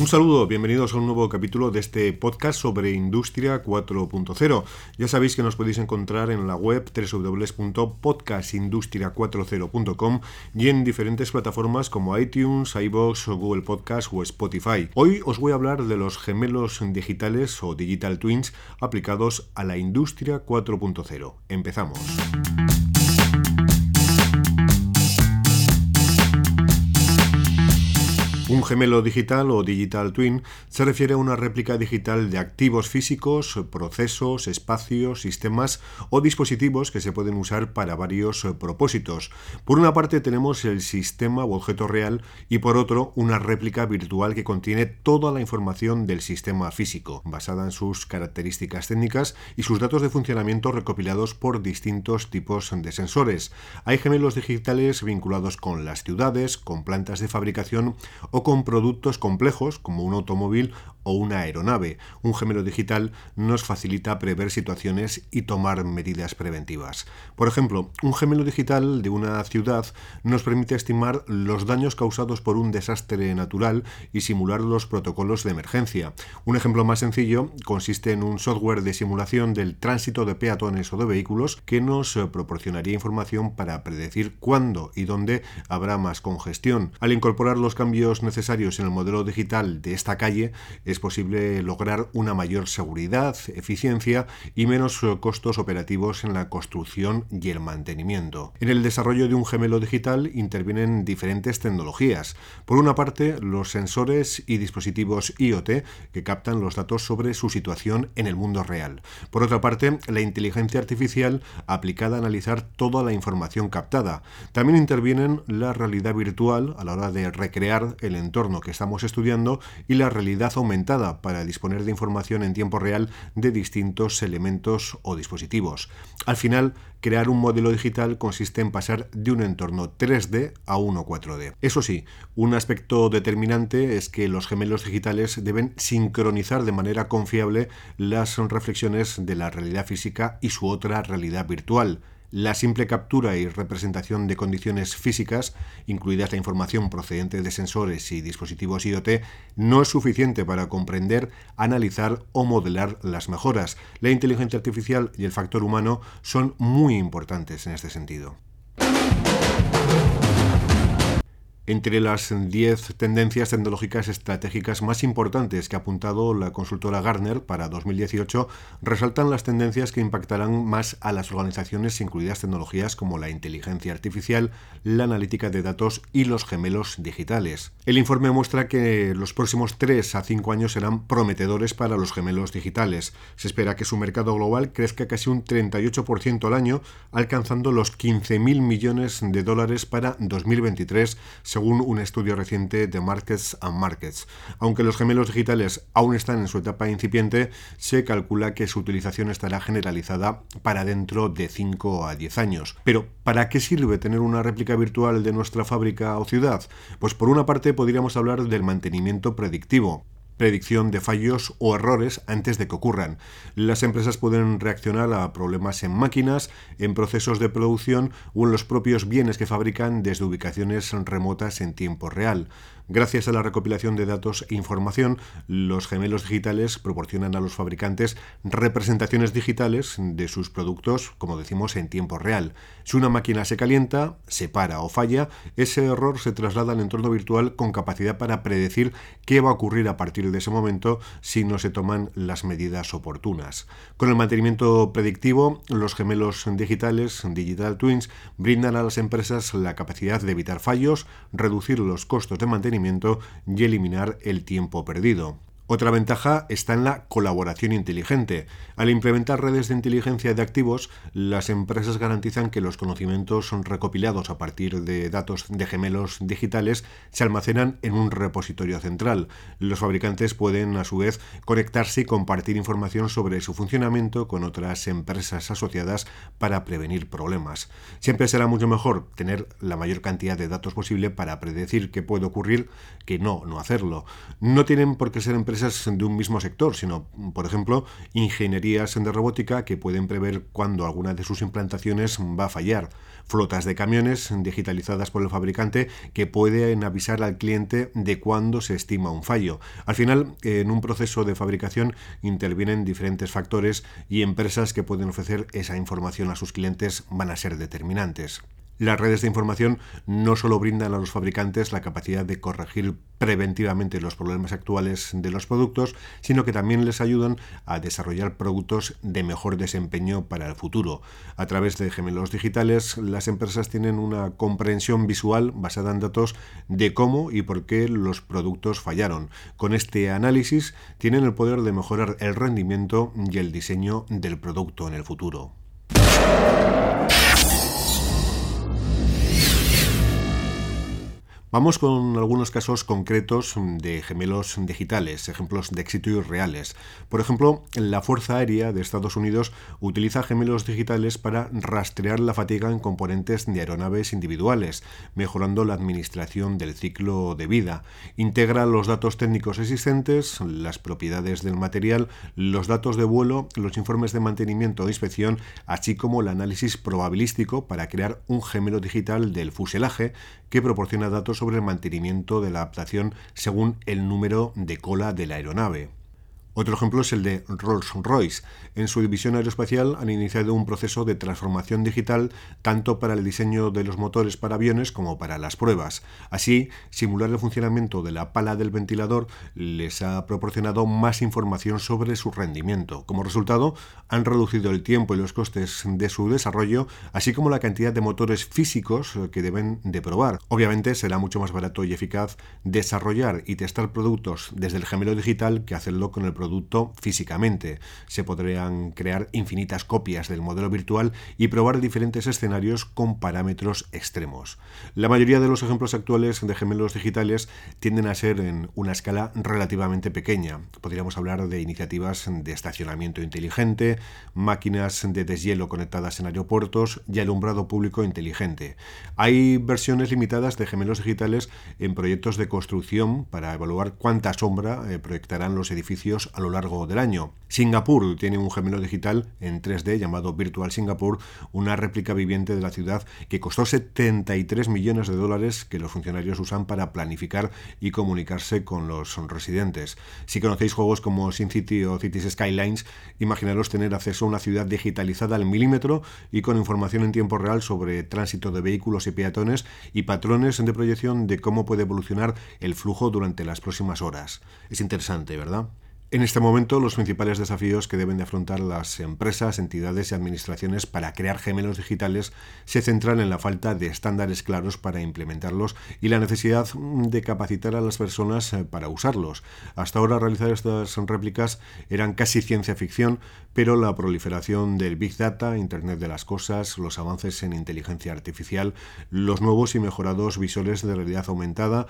Un saludo, bienvenidos a un nuevo capítulo de este podcast sobre Industria 4.0. Ya sabéis que nos podéis encontrar en la web www.podcastindustria40.com y en diferentes plataformas como iTunes, iBox, Google Podcast o Spotify. Hoy os voy a hablar de los gemelos digitales o digital twins aplicados a la Industria 4.0. Empezamos. Un gemelo digital o digital twin se refiere a una réplica digital de activos físicos, procesos, espacios, sistemas o dispositivos que se pueden usar para varios propósitos. Por una parte tenemos el sistema o objeto real y por otro una réplica virtual que contiene toda la información del sistema físico, basada en sus características técnicas y sus datos de funcionamiento recopilados por distintos tipos de sensores. Hay gemelos digitales vinculados con las ciudades, con plantas de fabricación o con productos complejos como un automóvil o una aeronave. Un gemelo digital nos facilita prever situaciones y tomar medidas preventivas. Por ejemplo, un gemelo digital de una ciudad nos permite estimar los daños causados por un desastre natural y simular los protocolos de emergencia. Un ejemplo más sencillo consiste en un software de simulación del tránsito de peatones o de vehículos que nos proporcionaría información para predecir cuándo y dónde habrá más congestión. Al incorporar los cambios necesarios en el modelo digital de esta calle, es posible lograr una mayor seguridad, eficiencia y menos eh, costos operativos en la construcción y el mantenimiento. En el desarrollo de un gemelo digital intervienen diferentes tecnologías. Por una parte, los sensores y dispositivos IoT que captan los datos sobre su situación en el mundo real. Por otra parte, la inteligencia artificial aplicada a analizar toda la información captada. También intervienen la realidad virtual a la hora de recrear el entorno que estamos estudiando y la realidad aumentada para disponer de información en tiempo real de distintos elementos o dispositivos. Al final, crear un modelo digital consiste en pasar de un entorno 3D a uno 4D. Eso sí, un aspecto determinante es que los gemelos digitales deben sincronizar de manera confiable las reflexiones de la realidad física y su otra realidad virtual la simple captura y representación de condiciones físicas, incluidas la información procedente de sensores y dispositivos IoT, no es suficiente para comprender, analizar o modelar las mejoras. La inteligencia artificial y el factor humano son muy importantes en este sentido. Entre las 10 tendencias tecnológicas estratégicas más importantes que ha apuntado la consultora Gartner para 2018, resaltan las tendencias que impactarán más a las organizaciones, incluidas tecnologías como la inteligencia artificial, la analítica de datos y los gemelos digitales. El informe muestra que los próximos 3 a 5 años serán prometedores para los gemelos digitales. Se espera que su mercado global crezca casi un 38% al año, alcanzando los 15.000 millones de dólares para 2023, según un estudio reciente de Markets and Markets. Aunque los gemelos digitales aún están en su etapa incipiente, se calcula que su utilización estará generalizada para dentro de 5 a 10 años. Pero, ¿para qué sirve tener una réplica virtual de nuestra fábrica o ciudad? Pues por una parte podríamos hablar del mantenimiento predictivo predicción de fallos o errores antes de que ocurran. Las empresas pueden reaccionar a problemas en máquinas, en procesos de producción o en los propios bienes que fabrican desde ubicaciones remotas en tiempo real. Gracias a la recopilación de datos e información, los gemelos digitales proporcionan a los fabricantes representaciones digitales de sus productos, como decimos, en tiempo real. Si una máquina se calienta, se para o falla, ese error se traslada al entorno virtual con capacidad para predecir qué va a ocurrir a partir de ese momento si no se toman las medidas oportunas. Con el mantenimiento predictivo, los gemelos digitales, Digital Twins, brindan a las empresas la capacidad de evitar fallos, reducir los costos de mantenimiento y eliminar el tiempo perdido. Otra ventaja está en la colaboración inteligente. Al implementar redes de inteligencia de activos, las empresas garantizan que los conocimientos recopilados a partir de datos de gemelos digitales se almacenan en un repositorio central. Los fabricantes pueden, a su vez, conectarse y compartir información sobre su funcionamiento con otras empresas asociadas para prevenir problemas. Siempre será mucho mejor tener la mayor cantidad de datos posible para predecir qué puede ocurrir que no, no hacerlo. No tienen por qué ser empresas de un mismo sector, sino, por ejemplo, ingenierías de robótica que pueden prever cuándo alguna de sus implantaciones va a fallar, flotas de camiones digitalizadas por el fabricante que pueden avisar al cliente de cuándo se estima un fallo. Al final, en un proceso de fabricación intervienen diferentes factores y empresas que pueden ofrecer esa información a sus clientes van a ser determinantes. Las redes de información no solo brindan a los fabricantes la capacidad de corregir preventivamente los problemas actuales de los productos, sino que también les ayudan a desarrollar productos de mejor desempeño para el futuro. A través de gemelos digitales, las empresas tienen una comprensión visual basada en datos de cómo y por qué los productos fallaron. Con este análisis tienen el poder de mejorar el rendimiento y el diseño del producto en el futuro. Vamos con algunos casos concretos de gemelos digitales, ejemplos de éxito reales. Por ejemplo, la Fuerza Aérea de Estados Unidos utiliza gemelos digitales para rastrear la fatiga en componentes de aeronaves individuales, mejorando la administración del ciclo de vida. Integra los datos técnicos existentes, las propiedades del material, los datos de vuelo, los informes de mantenimiento o inspección, así como el análisis probabilístico para crear un gemelo digital del fuselaje que proporciona datos sobre el mantenimiento de la adaptación según el número de cola de la aeronave. Otro ejemplo es el de Rolls-Royce. En su división aeroespacial han iniciado un proceso de transformación digital tanto para el diseño de los motores para aviones como para las pruebas. Así, simular el funcionamiento de la pala del ventilador les ha proporcionado más información sobre su rendimiento. Como resultado, han reducido el tiempo y los costes de su desarrollo, así como la cantidad de motores físicos que deben de probar. Obviamente será mucho más barato y eficaz desarrollar y testar productos desde el gemelo digital que hacerlo con el producto físicamente. Se podrían crear infinitas copias del modelo virtual y probar diferentes escenarios con parámetros extremos. La mayoría de los ejemplos actuales de gemelos digitales tienden a ser en una escala relativamente pequeña. Podríamos hablar de iniciativas de estacionamiento inteligente, máquinas de deshielo conectadas en aeropuertos y alumbrado público inteligente. Hay versiones limitadas de gemelos digitales en proyectos de construcción para evaluar cuánta sombra eh, proyectarán los edificios a lo largo del año. Singapur tiene un gemelo digital en 3D llamado Virtual Singapur, una réplica viviente de la ciudad que costó 73 millones de dólares que los funcionarios usan para planificar y comunicarse con los residentes. Si conocéis juegos como SimCity o Cities Skylines, imaginaros tener acceso a una ciudad digitalizada al milímetro y con información en tiempo real sobre tránsito de vehículos y peatones y patrones de proyección de cómo puede evolucionar el flujo durante las próximas horas. Es interesante, ¿verdad? En este momento, los principales desafíos que deben de afrontar las empresas, entidades y administraciones para crear gemelos digitales se centran en la falta de estándares claros para implementarlos y la necesidad de capacitar a las personas eh, para usarlos. Hasta ahora realizar estas réplicas eran casi ciencia ficción, pero la proliferación del Big Data, Internet de las Cosas, los avances en inteligencia artificial, los nuevos y mejorados visores de realidad aumentada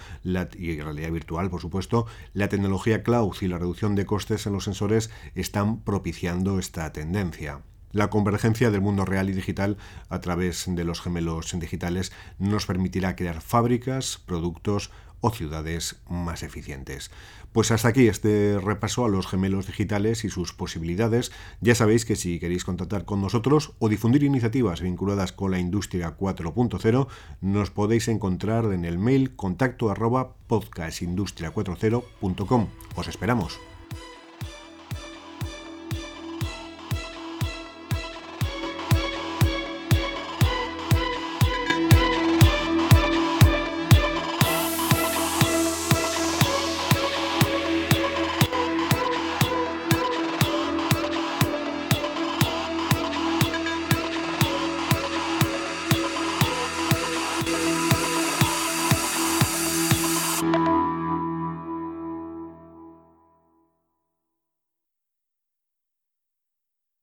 y realidad virtual, por supuesto, la tecnología cloud y la reducción de costes en los sensores están propiciando esta tendencia. La convergencia del mundo real y digital a través de los gemelos digitales nos permitirá crear fábricas, productos o ciudades más eficientes. Pues hasta aquí este repaso a los gemelos digitales y sus posibilidades. Ya sabéis que si queréis contactar con nosotros o difundir iniciativas vinculadas con la industria 4.0, nos podéis encontrar en el mail contacto arroba podcastindustria40.com. Os esperamos.